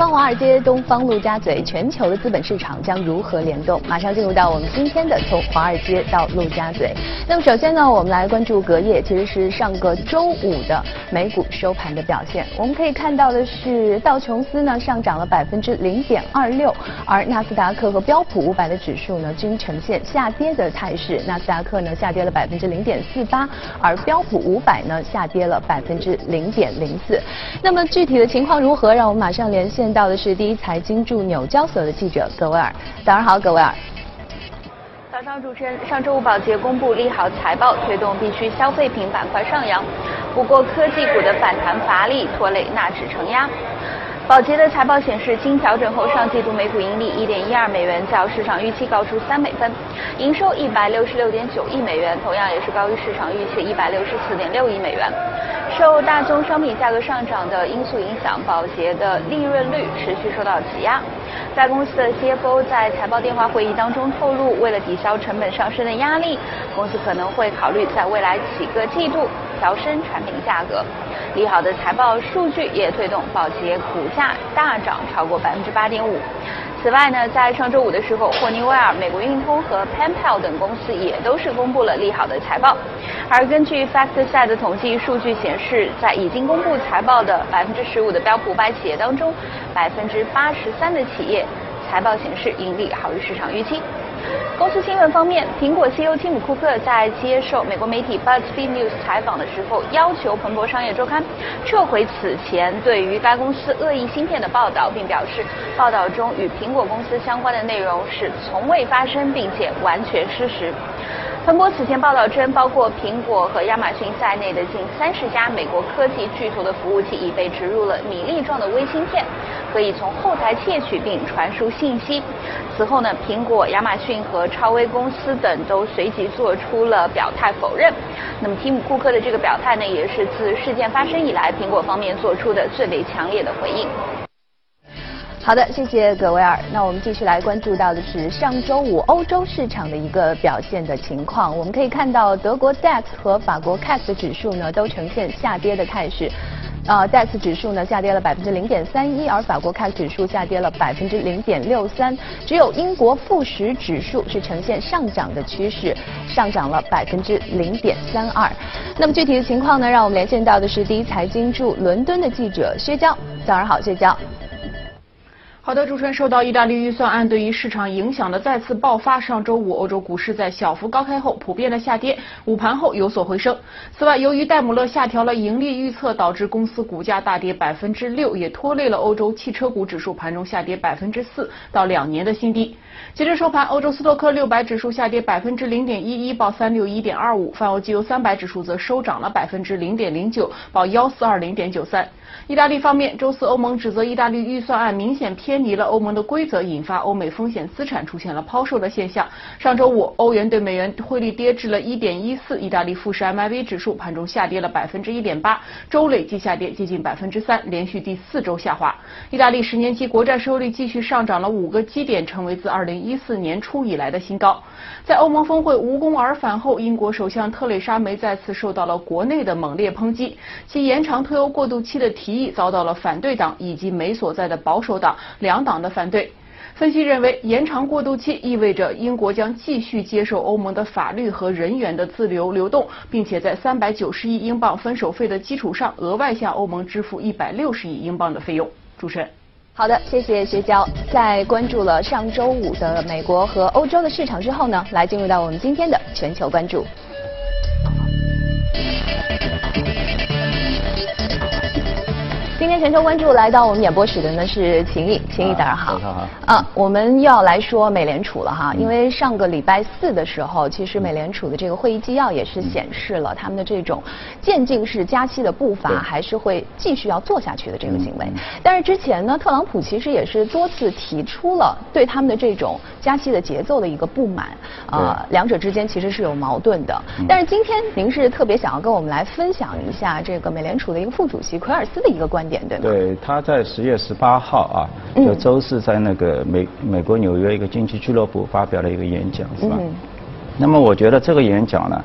方华尔街，东方陆家嘴，全球的资本市场将如何联动？马上进入到我们今天的从华尔街到陆家嘴。那么首先呢，我们来关注隔夜，其实是上个周五的美股收盘的表现。我们可以看到的是，道琼斯呢上涨了百分之零点二六，而纳斯达克和标普五百的指数呢均呈现下跌的态势。纳斯达克呢下跌了百分之零点四八，而标普五百呢下跌了百分之零点零四。那么具体的情况如何？让我们马上连线到的是第一财经驻纽交所的记者葛维尔。早上好，葛维尔。早上主持人，上周五宝洁公布利好财报，推动必需消费品板块上扬。不过科技股的反弹乏力，拖累纳指承压。宝洁的财报显示，经调整后上季度每股盈利一点一二美元，较市场预期高出三美分；营收一百六十六点九亿美元，同样也是高于市场预期一百六十四点六亿美元。受大宗商品价格上涨的因素影响，宝洁的利润率持续受到挤压。该公司的 CFO 在财报电话会议当中透露，为了抵消成本上升的压力，公司可能会考虑在未来几个季度调升产品价格。利好的财报数据也推动宝洁股价大涨超过百分之八点五。此外呢，在上周五的时候，霍尼韦尔、美国运通和 Penpal 等公司也都是公布了利好的财报。而根据 FactSet 的统计数据显示，在已经公布财报的百分之十五的标普五百企业当中，百分之八十三的企业财报显示盈利好于市场预期。公司新闻方面，苹果 CEO 蒂姆·库克在接受美国媒体 BuzzFeed News 采访的时候，要求彭博商业周刊撤回此前对于该公司恶意芯片的报道，并表示报道中与苹果公司相关的内容是从未发生，并且完全失实。彭博此前报道称，包括苹果和亚马逊在内的近三十家美国科技巨头的服务器已被植入了米粒状的微芯片，可以从后台窃取并传输信息。此后呢，苹果、亚马逊和超威公司等都随即做出了表态否认。那么，提姆·库克的这个表态呢，也是自事件发生以来，苹果方面做出的最为强烈的回应。好的，谢谢葛维尔。那我们继续来关注到的是上周五欧洲市场的一个表现的情况。我们可以看到，德国 DAX 和法国 CAC 的指数呢，都呈现下跌的态势。呃戴斯指数呢下跌了百分之零点三一，而法国 CAC 指数下跌了百分之零点六三。只有英国富时指数是呈现上涨的趋势，上涨了百分之零点三二。那么具体的情况呢，让我们连线到的是第一财经驻伦敦的记者薛娇。早上好，薛娇。好的，主持人，受到意大利预算案对于市场影响的再次爆发，上周五欧洲股市在小幅高开后普遍的下跌，午盘后有所回升。此外，由于戴姆勒下调了盈利预测，导致公司股价大跌百分之六，也拖累了欧洲汽车股指数盘中下跌百分之四，到两年的新低。截至收盘，欧洲斯托克六百指数下跌百分之零点一一，报三六一点二五；泛欧机油三百指数则收涨了百分之零点零九，报幺四二零点九三。意大利方面，周四欧盟指责意大利预算案明显偏离了欧盟的规则，引发欧美风险资产出现了抛售的现象。上周五，欧元对美元汇率跌至了一点一四，意大利富时 MIV 指数盘中下跌了百分之一点八，周累计下跌接近百分之三，连续第四周下滑。意大利十年期国债收益率继续上涨了五个基点，成为自二零一四年初以来的新高。在欧盟峰会无功而返后，英国首相特蕾莎梅再次受到了国内的猛烈抨击，其延长退欧过渡期的提议遭到了反对党以及梅所在的保守党两党的反对。分析认为，延长过渡期意味着英国将继续接受欧盟的法律和人员的自由流动，并且在三百九十亿英镑分手费的基础上，额外向欧盟支付一百六十亿英镑的费用。主持人。好的，谢谢薛娇。在关注了上周五的美国和欧洲的市场之后呢，来进入到我们今天的全球关注。天全球关注来到我们演播室的呢是秦毅，秦毅早上好。早上好。啊，我们又要来说美联储了哈，因为上个礼拜四的时候，其实美联储的这个会议纪要也是显示了他们的这种渐进式加息的步伐还是会继续要做下去的这个行为。但是之前呢，特朗普其实也是多次提出了对他们的这种加息的节奏的一个不满，啊，两者之间其实是有矛盾的。但是今天您是特别想要跟我们来分享一下这个美联储的一个副主席奎尔斯的一个观点。对，他在十月十八号啊，就周四在那个美美国纽约一个经济俱乐部发表了一个演讲，是吧？那么我觉得这个演讲呢，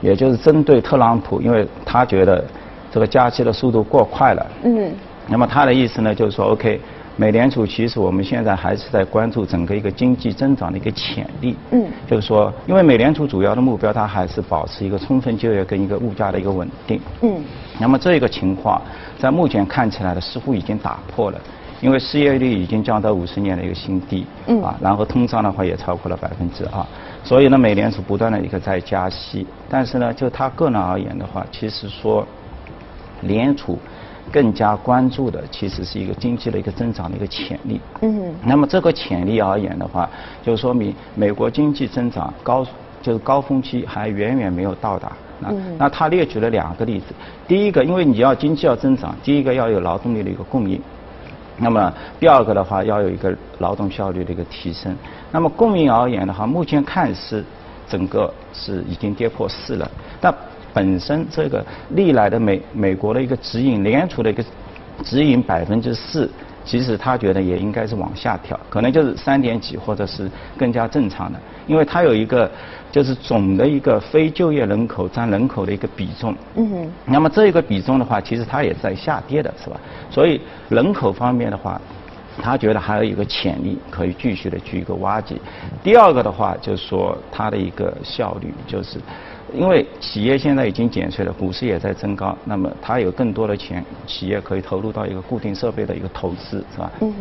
也就是针对特朗普，因为他觉得这个加息的速度过快了。嗯。那么他的意思呢，就是说，OK，美联储其实我们现在还是在关注整个一个经济增长的一个潜力。嗯。就是说，因为美联储主要的目标，它还是保持一个充分就业跟一个物价的一个稳定。嗯。那么这个情况，在目前看起来呢，似乎已经打破了，因为失业率已经降到五十年的一个新低。嗯。啊，然后通胀的话也超过了百分之二，所以呢，美联储不断的一个在加息，但是呢，就他个人而言的话，其实说，联储。更加关注的其实是一个经济的一个增长的一个潜力。嗯。那么这个潜力而言的话，就说明美国经济增长高就是高峰期还远远没有到达。嗯。那他列举了两个例子，第一个，因为你要经济要增长，第一个要有劳动力的一个供应，那么第二个的话要有一个劳动效率的一个提升。那么供应而言的话，目前看是整个是已经跌破四了，但。本身这个历来的美美国的一个指引，联储的一个指引百分之四，其实他觉得也应该是往下调，可能就是三点几或者是更加正常的，因为它有一个就是总的一个非就业人口占人口的一个比重。嗯。那么这一个比重的话，其实它也在下跌的，是吧？所以人口方面的话，他觉得还有一个潜力可以继续的去一个挖掘。第二个的话，就是说它的一个效率就是。因为企业现在已经减税了，股市也在增高，那么它有更多的钱，企业可以投入到一个固定设备的一个投资，是吧？嗯。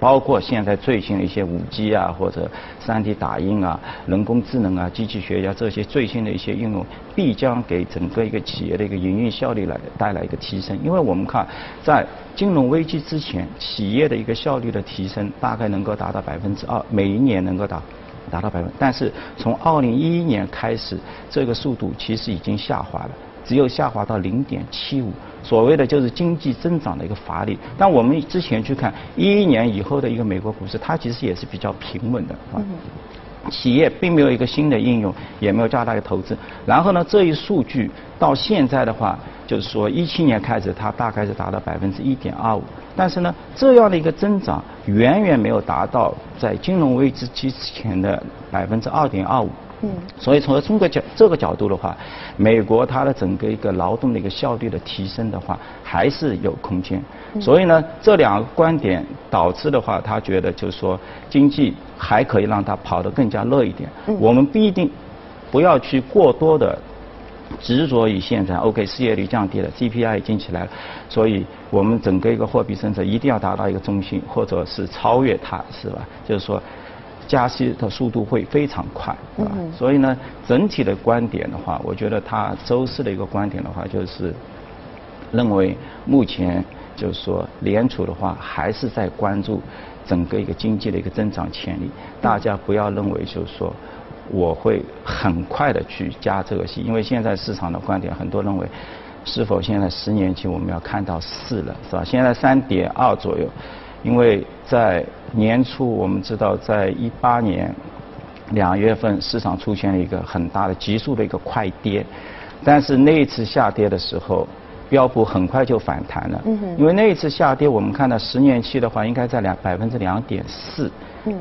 包括现在最新的一些五 G 啊，或者 3D 打印啊、人工智能啊、机器学家这些最新的一些应用，必将给整个一个企业的一个营运效率来带来一个提升。因为我们看，在金融危机之前，企业的一个效率的提升大概能够达到百分之二，每一年能够达。达到百分，但是从二零一一年开始，这个速度其实已经下滑了，只有下滑到零点七五。所谓的就是经济增长的一个乏力。但我们之前去看一一年以后的一个美国股市，它其实也是比较平稳的啊。企业并没有一个新的应用，也没有加大一个投资。然后呢，这一数据到现在的话，就是说一七年开始，它大概是达到百分之一点二五。但是呢，这样的一个增长远远没有达到在金融危机之前的百分之二点二五。嗯。所以从中国角这个角度的话，美国它的整个一个劳动的一个效率的提升的话，还是有空间。所以呢，这两个观点导致的话，他觉得就是说经济还可以让它跑得更加热一点。嗯我们不一定不要去过多的执着于现在，OK，失业率降低了，CPI 已经起来了，所以我们整个一个货币政策一定要达到一个中心，或者是超越它，是吧？就是说加息的速度会非常快，是吧？所以呢，整体的观点的话，我觉得他周四的一个观点的话，就是认为目前。就是说，联储的话还是在关注整个一个经济的一个增长潜力。大家不要认为就是说，我会很快的去加这个息，因为现在市场的观点很多认为，是否现在十年期我们要看到四了，是吧？现在三点二左右，因为在年初我们知道，在一八年两月份市场出现了一个很大的急速的一个快跌，但是那一次下跌的时候。标普很快就反弹了，因为那一次下跌，我们看到十年期的话应该在两百分之两点四，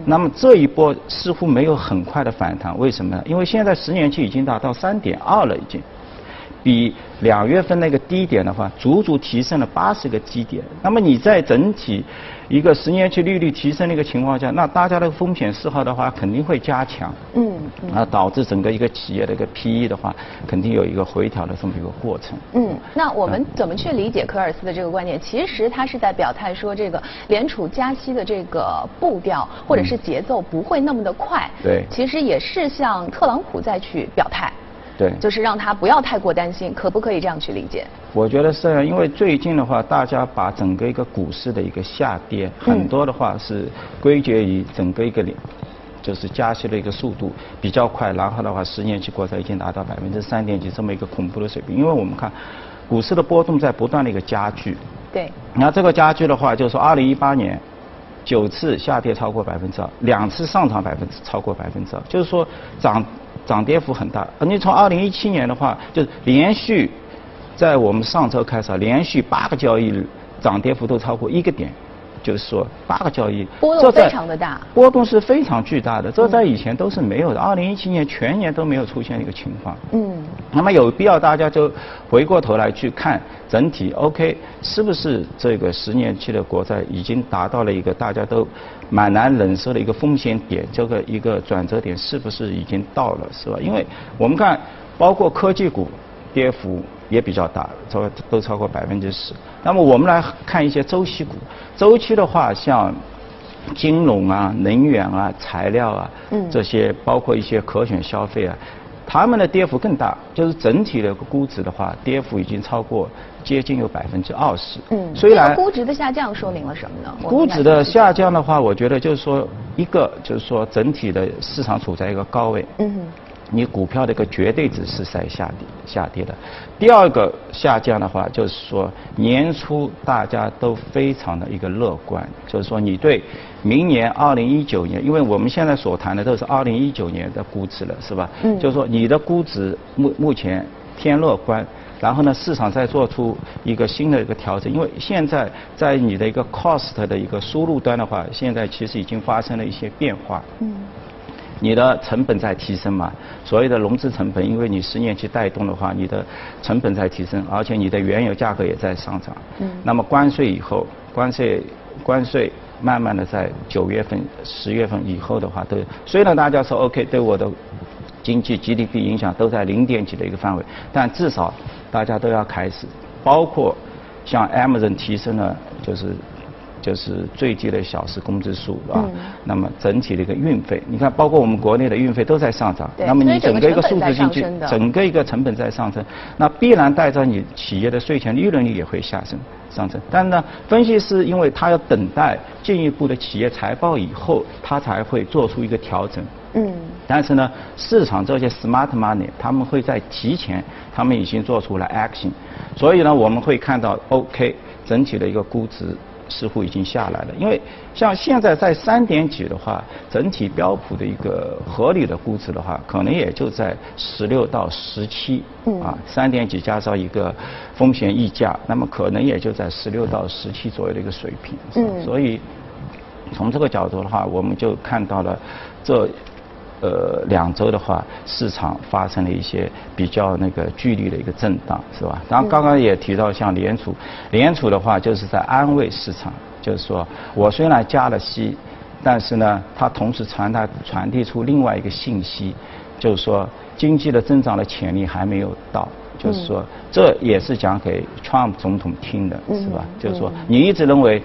那么这一波似乎没有很快的反弹，为什么呢？因为现在十年期已经达到三点二了，已经。比两月份那个低点的话，足足提升了八十个基点。那么你在整体一个十年期利率提升的一个情况下，那大家的风险嗜好的话肯定会加强。嗯。啊，导致整个一个企业的一个 PE 的话，肯定有一个回调的这么一个过程。嗯。那我们怎么去理解科尔斯的这个观点？其实他是在表态说，这个联储加息的这个步调或者是节奏不会那么的快。对。其实也是向特朗普再去表态。对，就是让他不要太过担心，可不可以这样去理解？我觉得是因为最近的话，大家把整个一个股市的一个下跌，很多的话是归结于整个一个就是加息的一个速度比较快，然后的话，十年期国债已经达到百分之三点几这么一个恐怖的水平。因为我们看股市的波动在不断的一个加剧。对。那这个加剧的话，就是说二零一八年九次下跌超过百分之二，两次上涨百分之超过百分之二，就是说涨。涨跌幅很大，你从二零一七年的话，就是连续在我们上周开始，连续八个交易日涨跌幅都超过一个点，就是说八个交易，波动非常的大，波动是非常巨大的，这在以前都是没有的。二零一七年全年都没有出现一个情况。嗯，那么有必要大家就回过头来去看整体，OK，是不是这个十年期的国债已经达到了一个大家都蛮难忍受的一个风险点，这个一个转折点是不是已经到了，是吧？因为我们看，包括科技股跌幅。也比较大，超都超过百分之十。那么我们来看一些周期股，周期的话，像金融啊、能源啊、材料啊，这些包括一些可选消费啊，他们的跌幅更大。就是整体的估值的话，跌幅已经超过接近有百分之二十。嗯，虽然估值的下降说明了什么呢？估值的下降的话，我觉得就是说，一个就是说整体的市场处在一个高位。嗯。你股票的一个绝对值是在下跌下跌的。第二个下降的话，就是说年初大家都非常的一个乐观，就是说你对明年二零一九年，因为我们现在所谈的都是二零一九年的估值了，是吧？嗯。就是说你的估值目目前偏乐观，然后呢市场在做出一个新的一个调整，因为现在在你的一个 cost 的一个输入端的话，现在其实已经发生了一些变化。嗯。你的成本在提升嘛？所谓的融资成本，因为你十年期带动的话，你的成本在提升，而且你的原油价格也在上涨。嗯。那么关税以后，关税关税慢慢的在九月份、十月份以后的话，都虽然大家说 OK，对我的经济 GDP 影响都在零点几的一个范围，但至少大家都要开始，包括像 Amazon 提升了，就是。就是最低的小时工资数啊，那么整体的一个运费，你看，包括我们国内的运费都在上涨，那么你整个一个数字经济，整个一个成本在上升，那必然带着你企业的税前利润率也会下升上升。但是呢，分析师因为他要等待进一步的企业财报以后，他才会做出一个调整。嗯。但是呢，市场这些 smart money 他们会在提前，他们已经做出了 action，所以呢，我们会看到 OK 整体的一个估值。似乎已经下来了，因为像现在在三点几的话，整体标普的一个合理的估值的话，可能也就在十六到十七，啊，三点几加上一个风险溢价，那么可能也就在十六到十七左右的一个水平。嗯，所以从这个角度的话，我们就看到了这。呃，两周的话，市场发生了一些比较那个剧烈的一个震荡，是吧？然后刚刚也提到，像联储，联储的话就是在安慰市场，就是说我虽然加了息，但是呢，它同时传达传递出另外一个信息，就是说经济的增长的潜力还没有到，就是说这也是讲给 Trump 总统听的，是吧？就是说你一直认为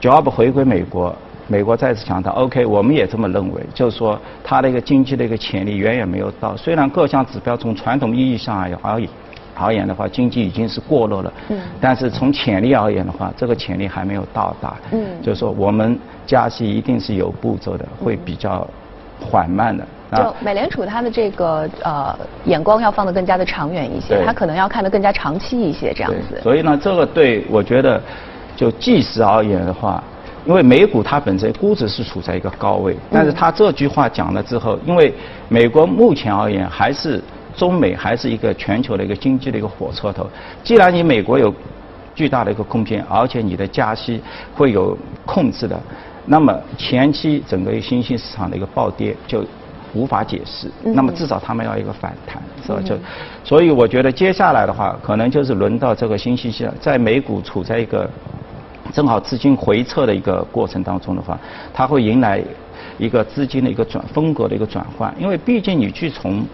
Job 回归美国。美国再次强调，OK，我们也这么认为，就是说它的一个经济的一个潜力远远没有到。虽然各项指标从传统意义上而言而言的话，经济已经是过热了，嗯，但是从潜力而言的话，这个潜力还没有到达，嗯，就是说我们加息一定是有步骤的，会比较缓慢的。就美联储它的这个呃眼光要放得更加的长远一些，它可能要看得更加长期一些这样子。所以呢，这个对我觉得就即时而言的话。因为美股它本身估值是处在一个高位，但是它这句话讲了之后，因为美国目前而言还是中美还是一个全球的一个经济的一个火车头。既然你美国有巨大的一个空间，而且你的加息会有控制的，那么前期整个新兴市场的一个暴跌就无法解释。那么至少他们要一个反弹，是吧？就所以我觉得接下来的话，可能就是轮到这个新兴市场，在美股处在一个。正好资金回撤的一个过程当中的话，它会迎来一个资金的一个转风格的一个转换，因为毕竟你去从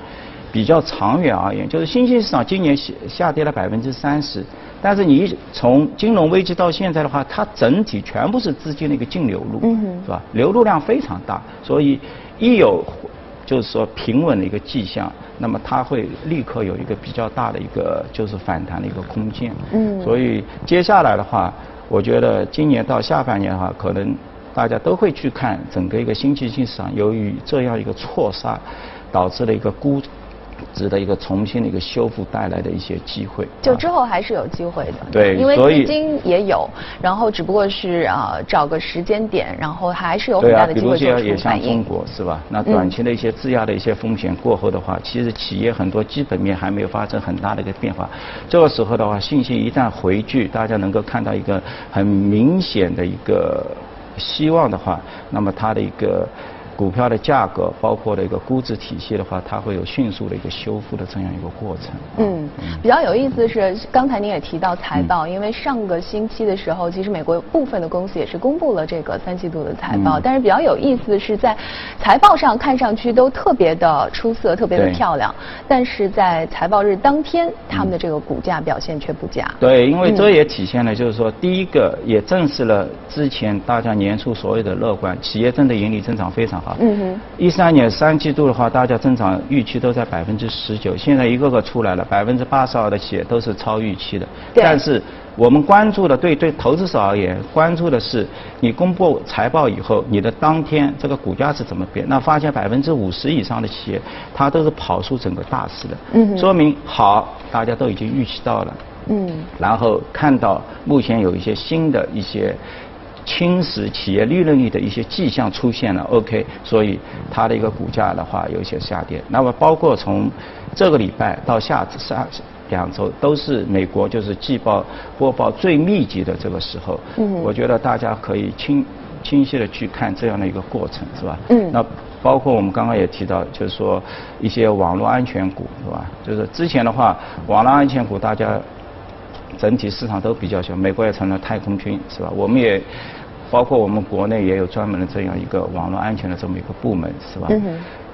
比较长远而言，就是新兴市场今年下下跌了百分之三十，但是你从金融危机到现在的话，它整体全部是资金的一个净流入，嗯是吧？流入量非常大，所以一有就是说平稳的一个迹象，那么它会立刻有一个比较大的一个就是反弹的一个空间。嗯，所以接下来的话。我觉得今年到下半年的话，可能大家都会去看整个一个新经济市场，由于这样一个错杀，导致了一个估值得一个重新的一个修复带来的一些机会。就之后还是有机会的。对，因为资金也有，然后只不过是啊找个时间点，然后还是有很大的机会做出反应。也像中国是吧？那短期的一些质押的一些风险过后的话，其实企业很多基本面还没有发生很大的一个变化。这个时候的话，信心一旦回聚，大家能够看到一个很明显的一个希望的话，那么它的一个。股票的价格，包括的一个估值体系的话，它会有迅速的一个修复的这样一个过程。嗯，比较有意思的是，刚才您也提到财报，因为上个星期的时候，其实美国部分的公司也是公布了这个三季度的财报，但是比较有意思的是，在财报上看上去都特别的出色，特别的漂亮，但是在财报日当天，他们的这个股价表现却不佳。对，因为这也体现了，就是说，第一个也证实了之前大家年初所有的乐观，企业真的盈利增长非常好。嗯哼，一三年三季度的话，大家增长预期都在百分之十九，现在一个个出来了，百分之八十二的企业都是超预期的。但是我们关注的，对对投资者而言，关注的是你公布财报以后，你的当天这个股价是怎么变？那发现百分之五十以上的企业，它都是跑出整个大势的。嗯哼，说明好，大家都已经预期到了。嗯，然后看到目前有一些新的一些。侵蚀企业利润率的一些迹象出现了，OK，所以它的一个股价的话有一些下跌。那么包括从这个礼拜到下下两周，都是美国就是季报播报最密集的这个时候。嗯。我觉得大家可以清清晰的去看这样的一个过程，是吧？嗯。那包括我们刚刚也提到，就是说一些网络安全股，是吧？就是之前的话，网络安全股大家。整体市场都比较小，美国也成了太空军，是吧？我们也包括我们国内也有专门的这样一个网络安全的这么一个部门，是吧？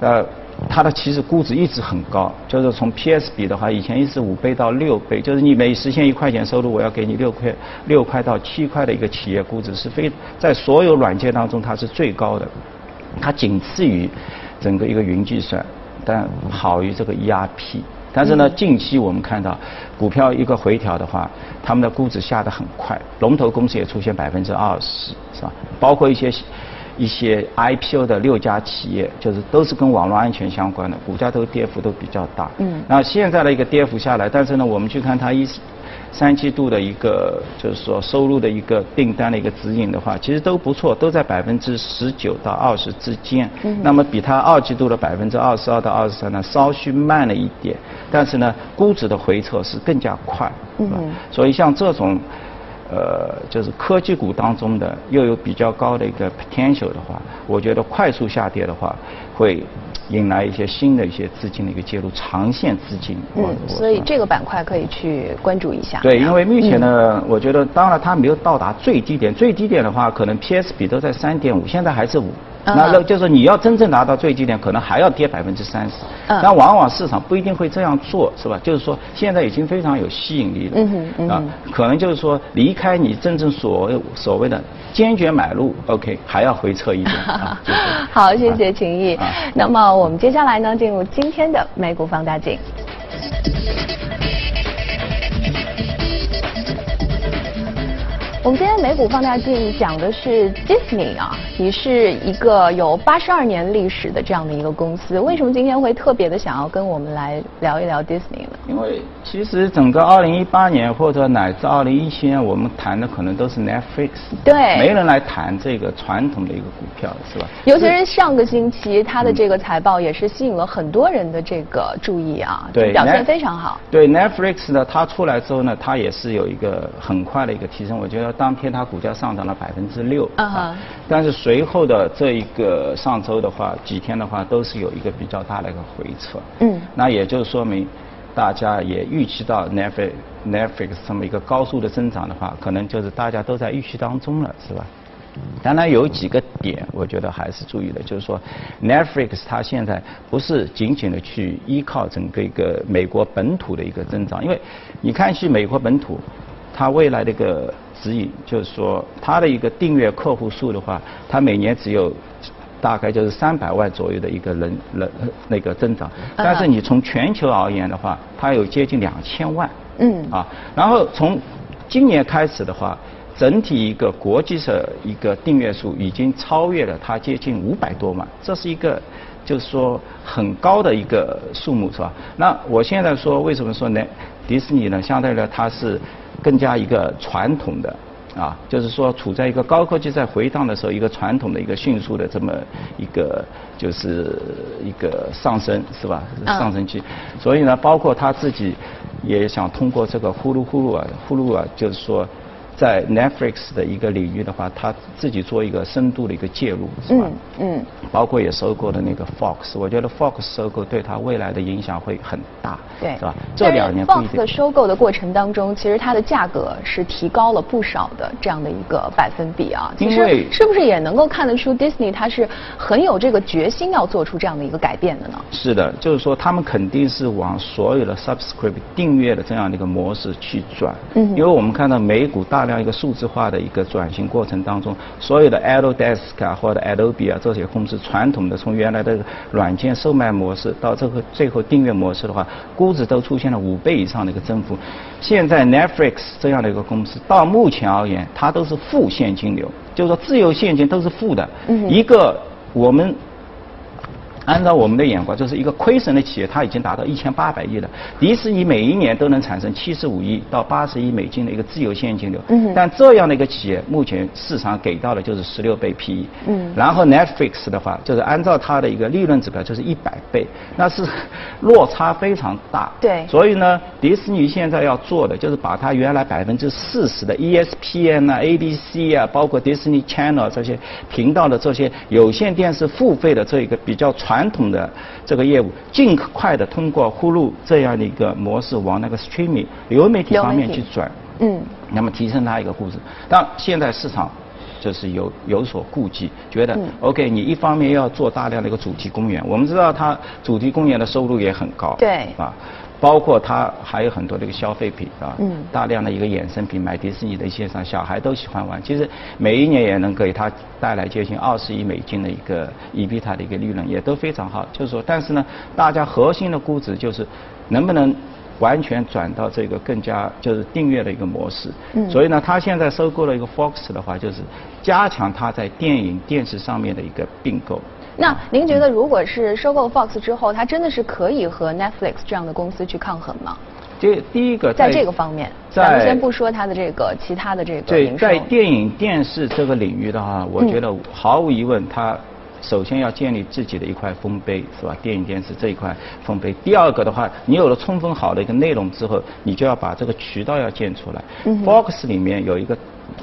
呃，它的其实估值一直很高，就是从 PS 比的话，以前一直五倍到六倍，就是你每实现一块钱收入，我要给你六块六块到七块的一个企业估值，是非在所有软件当中它是最高的，它仅次于整个一个云计算，但好于这个 ERP。但是呢，近期我们看到股票一个回调的话，他们的估值下得很快，龙头公司也出现百分之二十，是吧？包括一些一些 IPO 的六家企业，就是都是跟网络安全相关的，股价都跌幅都比较大。嗯。那现在的一个跌幅下来，但是呢，我们去看它一。三季度的一个就是说收入的一个订单的一个指引的话，其实都不错，都在百分之十九到二十之间。嗯。那么比它二季度的百分之二十二到二十三呢，稍许慢了一点，但是呢，估值的回撤是更加快。嗯。所以像这种，呃，就是科技股当中的又有比较高的一个 potential 的话，我觉得快速下跌的话会。引来一些新的一些资金的一个介入，长线资金。嗯，所以这个板块可以去关注一下。对，因为目前呢，我觉得当然它没有到达最低点，最低点的话可能 PS 比都在三点五，现在还是五。那那就是你要真正拿到最低点，可能还要跌百分之三十。嗯。但往往市场不一定会这样做，是吧？就是说现在已经非常有吸引力了。嗯哼嗯啊，可能就是说离开你真正所谓所谓的坚决买入，OK，还要回撤一点。好，谢谢秦毅。那么我们接下来呢，进入今天的美股放大镜。我们今天美股放大镜讲的是 Disney 啊，也是一个有八十二年历史的这样的一个公司。为什么今天会特别的想要跟我们来聊一聊 Disney 呢？因为其实整个二零一八年或者乃至二零一七年，我们谈的可能都是 Netflix，对，没人来谈这个传统的一个股票，是吧？尤其是上个星期，它的这个财报也是吸引了很多人的这个注意啊，对，表现非常好。对 Netflix 呢，它出来之后呢，它也是有一个很快的一个提升，我觉得。当天它股价上涨了百分之六，啊，但是随后的这一个上周的话，几天的话都是有一个比较大的一个回撤，嗯，那也就说明大家也预期到 Netflix Netflix 这么一个高速的增长的话，可能就是大家都在预期当中了，是吧？当然有几个点，我觉得还是注意的，就是说 Netflix 它现在不是仅仅的去依靠整个一个美国本土的一个增长，因为你看去美国本土。它未来的一个指引就是说，它的一个订阅客户数的话，它每年只有大概就是三百万左右的一个人人那个增长。但是你从全球而言的话，它有接近两千万。嗯。啊，然后从今年开始的话，整体一个国际的一个订阅数已经超越了它接近五百多万，这是一个。就是说很高的一个数目，是吧？那我现在说为什么说呢？迪士尼呢，相对来它是更加一个传统的。啊，就是说处在一个高科技在回荡的时候，一个传统的一个迅速的这么一个就是一个上升，是吧？上升期，所以呢，包括他自己也想通过这个呼噜呼噜啊，呼噜啊，就是说。在 Netflix 的一个领域的话，他自己做一个深度的一个介入，是吧？嗯嗯。包括也收购的那个 Fox，我觉得 Fox 收购对他未来的影响会很大，对，是吧？这两年 Fox 的收购的过程当中，其实它的价格是提高了不少的这样的一个百分比啊。其实是不是也能够看得出 Disney 它是很有这个决心要做出这样的一个改变的呢？是的，就是说他们肯定是往所有的 Subscribe 订阅的这样的一个模式去转，嗯，因为我们看到美股大。这样一个数字化的一个转型过程当中，所有的 Autodesk 啊或者 Adobe 啊这些公司，传统的从原来的软件售卖模式到这个最后订阅模式的话，估值都出现了五倍以上的一个增幅。现在 Netflix 这样的一个公司，到目前而言，它都是负现金流，就是说自由现金都是负的。一个我们。按照我们的眼光，就是一个亏损的企业，它已经达到一千八百亿了。迪士尼每一年都能产生七十五亿到八十亿美金的一个自由现金流。嗯。但这样的一个企业，目前市场给到的就是十六倍 PE。嗯。然后 Netflix 的话，就是按照它的一个利润指标，就是一百倍，那是落差非常大。对。所以呢，迪士尼现在要做的就是把它原来百分之四十的 ESPN 啊、ABC 啊，包括 Disney Channel 这些频道的这些有线电视付费的这一个比较传。统的这个业务，尽快的通过呼噜这样的一个模式往那个 streaming 流媒体方面去转，嗯，那么提升它一个估值。但现在市场就是有有所顾忌，觉得 OK，你一方面要做大量的一个主题公园，我们知道它主题公园的收入也很高，对，啊。包括它还有很多这个消费品啊，大量的一个衍生品，买迪士尼的一些上小孩都喜欢玩。其实每一年也能给它带来接近二十亿美金的一个 EBITA 的一个利润，也都非常好。就是说，但是呢，大家核心的估值就是能不能完全转到这个更加就是订阅的一个模式。所以呢，他现在收购了一个 Fox 的话，就是加强它在电影电视上面的一个并购。那您觉得，如果是收购 Fox 之后，它真的是可以和 Netflix 这样的公司去抗衡吗？这第一个，在这个方面，咱们先不说它的这个其他的这个对，在电影电视这个领域的话，我觉得毫无疑问，它首先要建立自己的一块丰碑，是吧？电影电视这一块丰碑。第二个的话，你有了充分好的一个内容之后，你就要把这个渠道要建出来。Fox 里面有一个。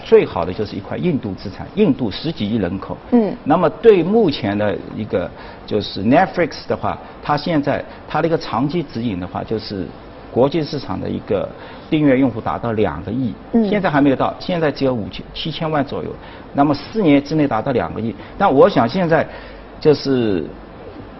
最好的就是一块印度资产，印度十几亿人口。嗯。那么对目前的一个就是 Netflix 的话，它现在它的一个长期指引的话，就是国际市场的一个订阅用户达到两个亿。嗯。现在还没有到，现在只有五千七千万左右。那么四年之内达到两个亿，但我想现在就是。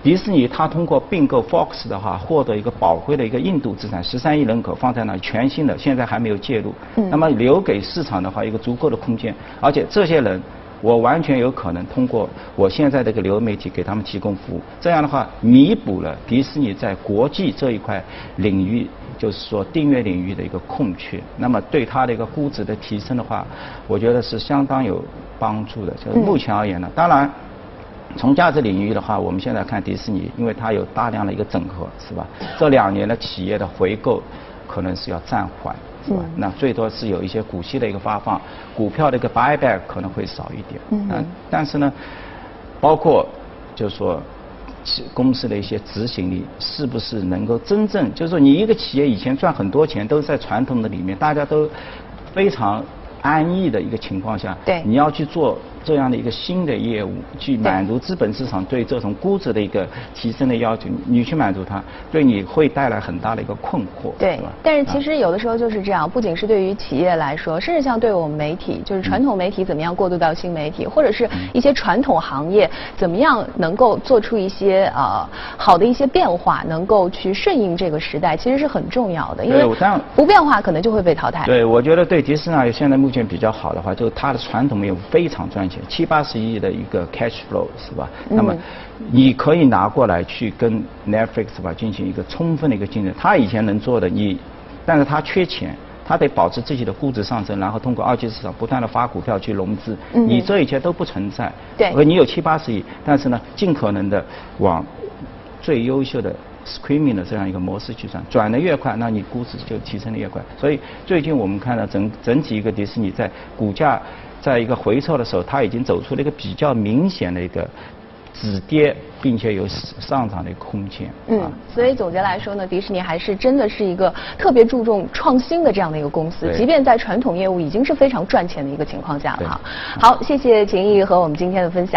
迪士尼它通过并购 Fox 的话，获得一个宝贵的一个印度资产，十三亿人口放在那全新的，现在还没有介入。那么留给市场的话，一个足够的空间，而且这些人，我完全有可能通过我现在这个流媒体给他们提供服务，这样的话弥补了迪士尼在国际这一块领域，就是说订阅领域的一个空缺。那么对它的一个估值的提升的话，我觉得是相当有帮助的。就是目前而言呢，当然。从价值领域的话，我们现在看迪士尼，因为它有大量的一个整合，是吧？这两年的企业的回购可能是要暂缓，是吧？那最多是有一些股息的一个发放，股票的一个 buyback 可能会少一点。嗯。但是呢，包括就是说，公司的一些执行力是不是能够真正，就是说你一个企业以前赚很多钱都是在传统的里面，大家都非常安逸的一个情况下，对，你要去做。这样的一个新的业务，去满足资本市场对这种估值的一个提升的要求，你去满足它，对你会带来很大的一个困惑。对，但是其实有的时候就是这样，不仅是对于企业来说，甚至像对我们媒体，就是传统媒体怎么样过渡到新媒体，或者是一些传统行业怎么样能够做出一些呃好的一些变化，能够去顺应这个时代，其实是很重要的。因为不变化可能就会被淘汰。对，我觉得对迪士尼现在目前比较好的话，就是它的传统业务非常赚钱。七八十亿的一个 cash flow 是吧？那么你可以拿过来去跟 Netflix 吧进行一个充分的一个竞争。他以前能做的，你，但是他缺钱，他得保持自己的估值上升，然后通过二级市场不断的发股票去融资。你这一切都不存在。对。你有七八十亿，但是呢，尽可能的往最优秀的 screaming 的这样一个模式去转，转的越快，那你估值就提升的越快。所以最近我们看到整整体一个迪士尼在股价在一个回撤的时候，它已经走出了一个比较明显的一个。止跌，并且有上涨的空间。嗯，所以总结来说呢，迪士尼还是真的是一个特别注重创新的这样的一个公司，即便在传统业务已经是非常赚钱的一个情况下了哈。好，谢谢秦毅和我们今天的分享。